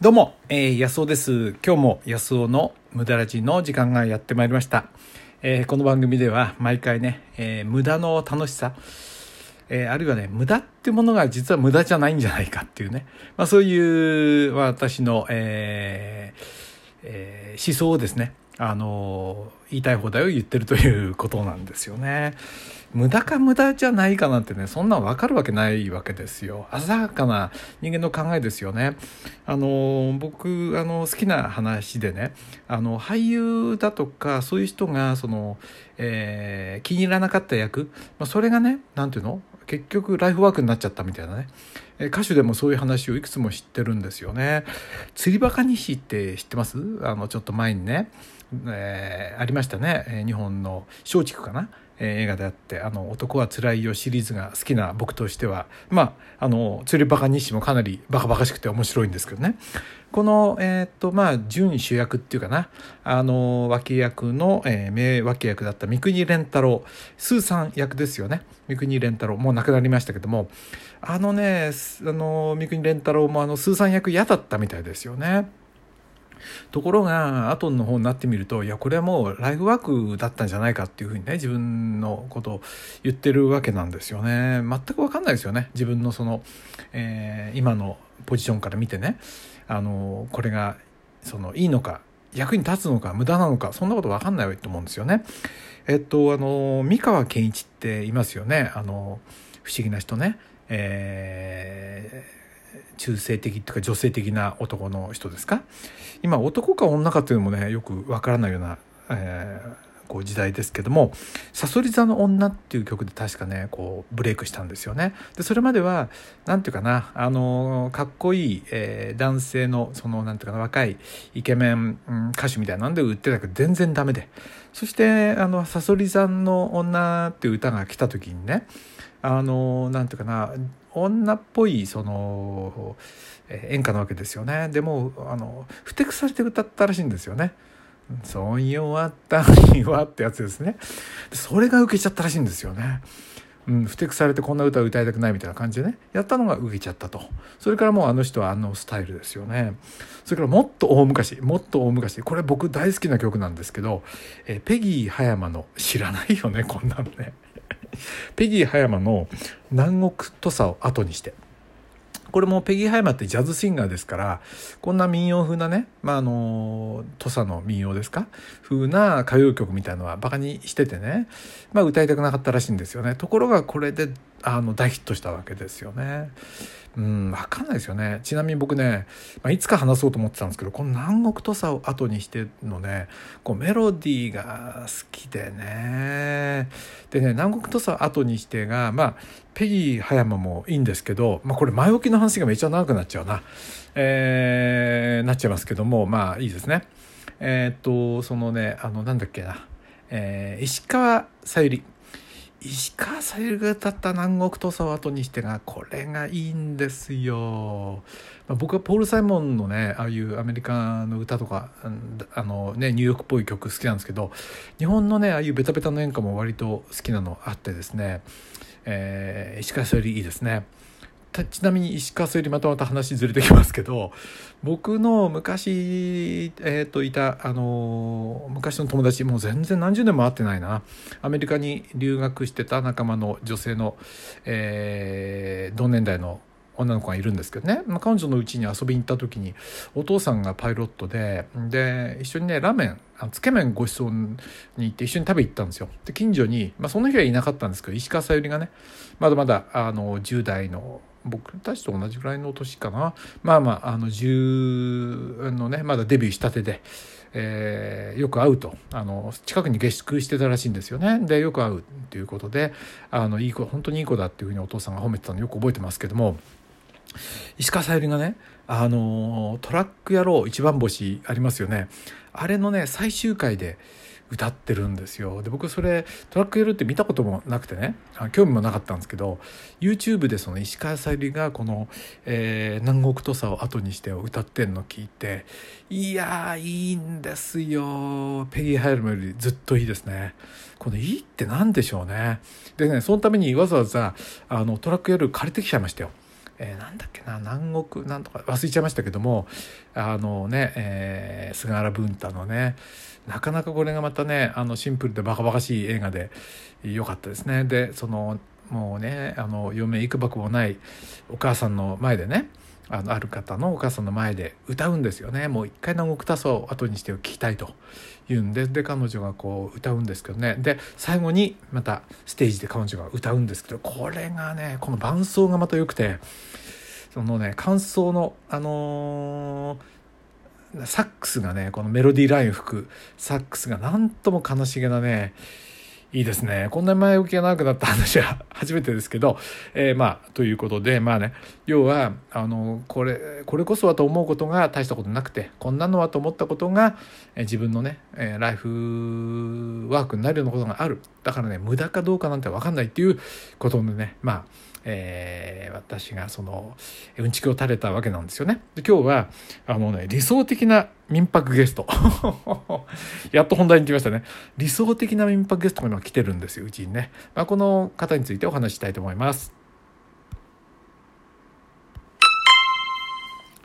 どうも、えー、安尾です。今日も安尾の無駄ラジの時間がやってまいりました。えーこの番組では毎回ね、えー無駄の楽しさ、えーあるいはね、無駄ってものが実は無駄じゃないんじゃないかっていうね、まあそういう私の、えーえー思想をですね、あのー言いたい放題を言ってるということなんですよね。無駄か無駄じゃないかなんてね、そんなん分かるわけないわけですよ。鮮やかな人間の考えですよね。あの、僕、あの、好きな話でね、あの、俳優だとか、そういう人が、その、えー気に入らなかった役、まあ、それがね、なんていうの？結局ライフワークになっちゃったみたいなね。え歌手でもそういう話をいくつも知ってるんですよね。釣りバカ西って知ってます？あの、ちょっと前にね、えーありましたね。え日本の松竹かな？え映画であって「あの男はつらいよ」シリーズが好きな僕としては。まああの釣りバカ西もかなりバカバカしくて面白いんですけどね。このえーっとまあ準主役っていうかな。あの脇役の、えー名脇役だった三國連太郎。スーさん役ですよね。三國連太郎。もう亡くなりましたけども。あのねあの三國連太郎もあのスーさん役嫌だったみたいですよね。ところが後の方になってみるといやこれはもうライフワークだったんじゃないかっていうふうにね自分のことを言ってるわけなんですよね全く分かんないですよね自分のその、えー今のポジションから見てねあのこれがそのいいのか役に立つのか無駄なのかそんなこと分かんないと思うんですよね。えっとあの三河健一っていますよねあの不思議な人ね。えー中性的っていうか女性的な男の人ですか？今男か女かっていうのもねよくわからないような、えーこう時代ですけども「さそり座の女」っていう曲で確かねこうブレイクしたんですよね。でそれまではなんていうかなあのかっこいい、えー男性のそのなんていうかな若いイケメン、うん歌手みたいなんで売ってたけど全然ダメでそしてあの「さそり座の女」っていう歌が来た時にねあのなんていうかな女っぽいそのえ演歌なわけですよね。でもあのふてくされて歌ったらしいんですよね「そう弱ったには」ってやつですね。でそれが受けちゃったらしいんですよね。うん、ふてくされてこんな歌を歌いたくないみたいな感じでね。やったのが受けちゃったと。それからもうあの人はあのスタイルですよね。それからもっと大昔もっと大昔。これ僕大好きな曲なんですけど、えペギー葉山の知らないよねこんなのね。ペギー葉山の「南国土佐を後にして」これもペギー葉山ってジャズシンガーですからこんな民謡風なね、まあ、あの土佐の民謡ですか？風な歌謡曲みたいのはバカにしててね、まあ、歌いたくなかったらしいんですよね。ところがこれであの大ヒットしたわけですよね。うん、わかんないですよね。ちなみに僕ね、まあ、いつか話そうと思ってたんですけど、この南国土佐を後にしてのね、こうメロディーが好きでね。でね、南国土佐を後にしてが、まあ、ペギー葉山もいいんですけど、まあこれ前置きの話がめっちゃ長くなっちゃうな。えー、なっちゃいますけども、まあいいですね。えーっと、そのね、あの、なんだっけな。えー石川さゆり。石川さゆりが歌った南国土佐を後にしてがこれがいいんですよ、まあ、僕はポール・サイモンのねああいうアメリカの歌とかあの、ね、ニューヨークっぽい曲好きなんですけど日本のねああいうベタベタの演歌も割と好きなのあってですね、えー石川さゆりいいですね。ちなみに石川さゆりまたまた話ずれてきますけど僕の昔、えー、といた、あの昔の友達もう全然何十年も会ってないな。アメリカに留学してた仲間の女性の、えー同年代の女の子がいるんですけどね、まあ、彼女の家に遊びに行った時にお父さんがパイロットでで一緒にねラーメンつけ麺ご馳走に行って一緒に食べ行ったんですよ。で近所に、まあ、その日はいなかったんですけど石川さゆりがねまだまだあの10代の僕たちと同じぐらいの年かな。まあまああの10のねまだデビューしたてで、えーよく会うとあの近くに下宿してたらしいんですよね。でよく会うっていうことであのいい子本当にいい子だっていうふうにお父さんが褒めてたのよく覚えてますけども。石川さゆりがねあのトラック野郎一番星ありますよね。あれのね最終回で歌ってるんですよ。で僕それトラックやるって見たこともなくてね。あ興味もなかったんですけど YouTube でその石川さゆりがこの、えー南国土佐を後にして」を歌ってんの聞いていやーいいんですよ。ペギー・ハイルムよりずっといいですね。このいいって何でしょうね。でねそのためにわざわざあのトラックやる借りてきちゃいましたよ。えー、なんだっけな南国なんとか忘れちゃいましたけどもあのね、えー、菅原文太のねなかなかこれがまたねあのシンプルでバカバカしい映画で良かったですね。でそのもうねあの嫁いくばくもないお母さんの前でねあのある方のお母さんの前で歌うんですよね。もう一回のたさを後にして聞きたいと言うんで。で彼女がこう歌うんですけどね。で最後にまたステージで彼女が歌うんですけどこれがねこの伴奏がまた良くてそのね感想のあのー、サックスがねこのメロディーライン吹くサックスがなんとも悲しげなねいいですね。こんなに前置きが長くなった話は 初めてですけど、えー、まあ、ということで、まあね、要は、あの、これ、これこそはと思うことが大したことなくて、こんなのはと思ったことが、えー、自分のね、えー、ライフワークになるようなことがある。だからね、無駄かどうかなんてわかんないっていうことでね、まあ、えー、私がそのうんちくを垂れたわけなんですよね。で今日はあのね理想的な民泊ゲスト やっと本題に来ましたね理想的な民泊ゲストが今来てるんですようちにね、まあ、この方についてお話ししたいと思います。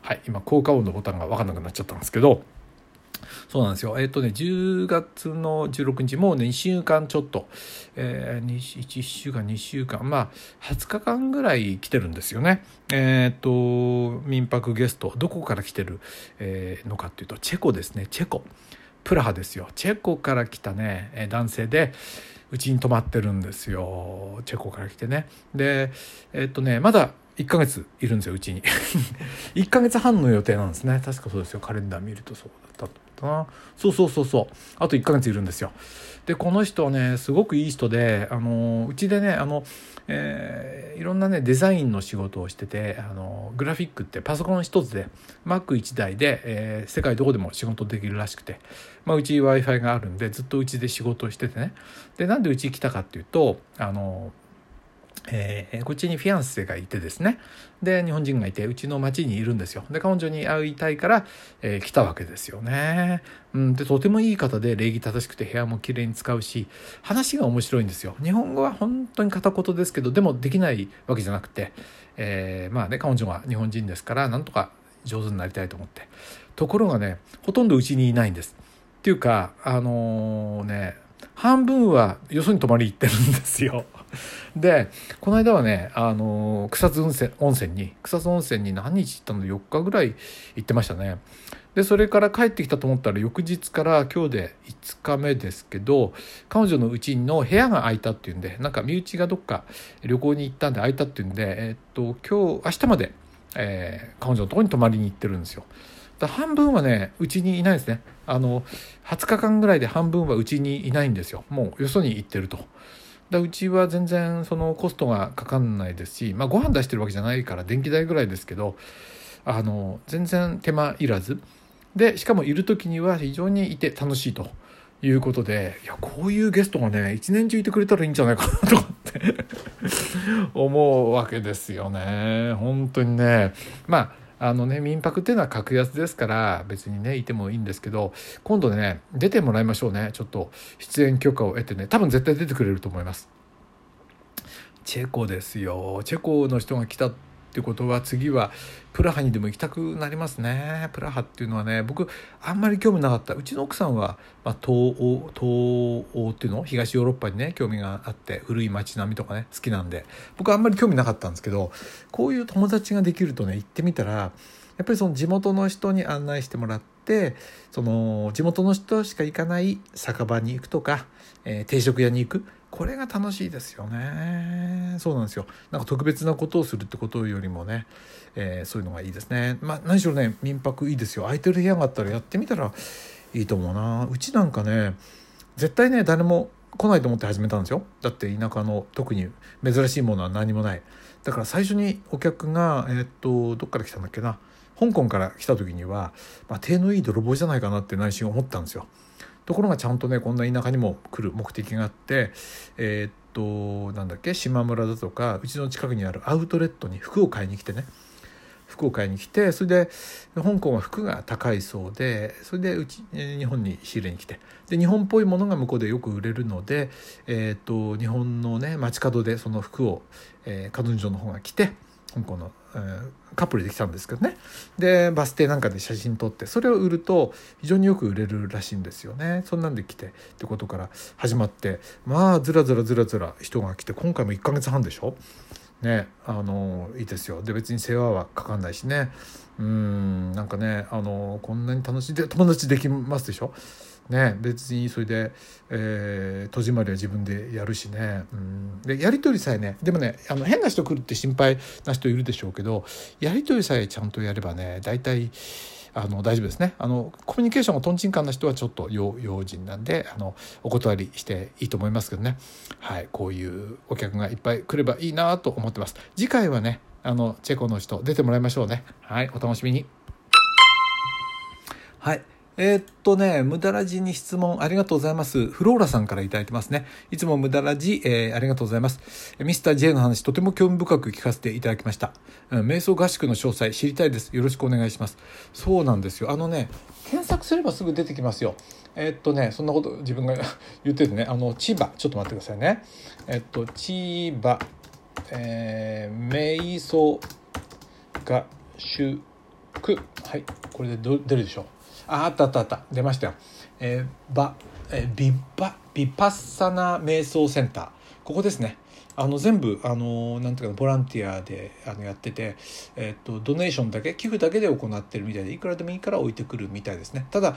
はい今効果音のボタンが分かんなくなっちゃったんですけどそうなんですよ。えっ、とね、10月の16日、もうね、2週間ちょっと、えー、1週間、2週間、まあ、20日間ぐらい来てるんですよね。えっ、と、民泊ゲスト、どこから来てる、えー、のかっていうと、チェコですね、チェコ。プラハですよ。チェコから来たね、男性で、うちに泊まってるんですよ。チェコから来てね。で、えっ、とね、まだ1ヶ月いるんですようちに。1ヶ月半の予定なんですね。確かそうですよ。カレンダー見るとそうだったな。そうそうそうそう。あと1ヶ月いるんですよ。でこの人はねすごくいい人であのうちでねあの、えー、いろんなねデザインの仕事をしててあのグラフィックってパソコン一つで Mac1 台で、えー、世界どこでも仕事できるらしくて、まあ、うち w i f i があるんでずっとうちで仕事をしててね。でなんでうち来たかっていうとあのえー、こっちにフィアンセがいてですね。で日本人がいてうちの町にいるんですよ。で彼女に会いたいから、えー、来たわけですよね、うん、でとてもいい方で礼儀正しくて部屋もきれいに使うし話が面白いんですよ。日本語は本当に片言ですけどでもできないわけじゃなくて、えー、まあね彼女が日本人ですからなんとか上手になりたいと思って。ところがねほとんどうちにいないんです。っていうかあのね半分はよそに泊まり行ってるんですよ。でこの間はねあの草津温泉温泉に草津温泉に何日行ったの4日ぐらい行ってましたね。でそれから帰ってきたと思ったら翌日から今日で5日目ですけど彼女のうちの部屋が空いたっていうんでなんか身内がどっか旅行に行ったんで空いたっていうんでえっと今日明日まで、えー、彼女のとこに泊まりに行ってるんですよ。半分はねうちにいないですね。あの20日間ぐらいで半分はうちにいないんですよ。もうよそに行ってると。だうちは全然そのコストがかかんないですし、まあ、ご飯出してるわけじゃないから電気代ぐらいですけどあの全然手間いらず。でしかもいる時には非常にいて楽しいということでいやこういうゲストがね一年中いてくれたらいいんじゃないかなとかって 思うわけですよね。本当にね。まああのね民泊っていうのは格安ですから別にねいてもいいんですけど今度ね出てもらいましょうね。ちょっと出演許可を得てね。多分絶対出てくれると思います。チェコですよ。チェコの人が来たってことは次はプラハにでも行きたくなりますね。プラハっていうのはね僕あんまり興味なかった。うちの奥さんは、まあ、東欧東欧っていうの？東ヨーロッパにね興味があって古い街並みとかね好きなんで。僕あんまり興味なかったんですけどこういう友達ができるとね行ってみたらやっぱりその地元の人に案内してもらってその地元の人しか行かない酒場に行くとか、えー、定食屋に行くこれが楽しいですよね。そうなんですよ。なんか特別なことをするってことよりもね、えー、そういうのがいいですね。まあ何しろね民泊いいですよ。空いてる部屋があったらやってみたらいいと思うな。うちなんかね絶対ね誰も来ないと思って始めたんですよ。だって田舎の特に珍しいものは何もない。だから最初にお客がえー、っとどっから来たんだっけな。香港から来た時には、まあ、手のいい泥棒じゃないかなって内心思ったんですよ。ところがちゃんとねこんな田舎にも来る目的があってえー、っとなんだっけ島村だとかうちの近くにあるアウトレットに服を買いに来てね。服を買いに来てそれで香港は服が高いそうでそれでうち日本に仕入れに来て。で日本っぽいものが向こうでよく売れるので、えーと、日本のね街角でその服を、えー、彼女の方が着て香港のえーカップルで来たんですけどね。でバス停なんかで写真撮ってそれを売ると非常によく売れるらしいんですよね。そんなんで来てってことから始まってまあずらずらずらずら人が来て今回も1ヶ月半でしょ？ねあのいいですよ。で別に世話はかかんないしね。うんなんかねあのこんなに楽しいで友達できますでしょ？ね、別にそれで、えー、戸締まりは自分でやるしね、うん、でやり取りさえねでもねあの変な人来るって心配な人いるでしょうけどやり取りさえちゃんとやればね大体あの大丈夫ですね。あのコミュニケーションがとんちんかんな人はちょっと用心なんであのお断りしていいと思いますけどね。はいこういうお客がいっぱい来ればいいなと思ってます。次回はねあのチェコの人出てもらいましょうね。はいお楽しみに。はい。えー、っとね、無駄ラジに質問ありがとうございます。フローラさんから頂いてますね。いつも無駄ラジ、えー、ありがとうございます。ミスター J の話、とても興味深く聞かせていただきました。うん、瞑想合宿の詳細知りたいです。よろしくお願いします。そうなんですよ。あのね、検索すればすぐ出てきますよ。えー、っとね、そんなこと自分が 言っててね、あの、千葉、ちょっと待ってくださいね。えっと、千葉、えー、瞑想合宿。はい、これで出るでしょう。ああったあったあった。出ましたよ、えー、バ、えー、ビッバビパッサナ瞑想センター。ここですね。あの全部あのなんていうかボランティアであのやってて、えっとドネーションだけ寄付だけで行ってるみたいでいくらでもいいから置いてくるみたいですね。ただ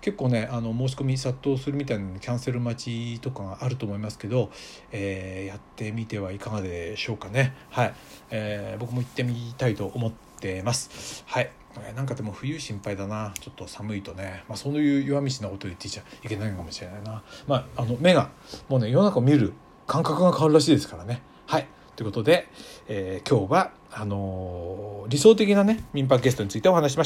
結構ねあの申し込み殺到するみたいなキャンセル待ちとかがあると思いますけど、えー、やってみてはいかがでしょうかね。はい、えー、僕も行ってみたいと思ってます。はい。なんかでも冬心配だな。ちょっと寒いとね、まあ、そういう弱みしなこと言っていちゃいけないかもしれないな、まあ、あの目がもうね世の中を見る感覚が変わるらしいですからね。はい。ということで、えー、今日はあのー、理想的なね民泊ゲストについてお話しました。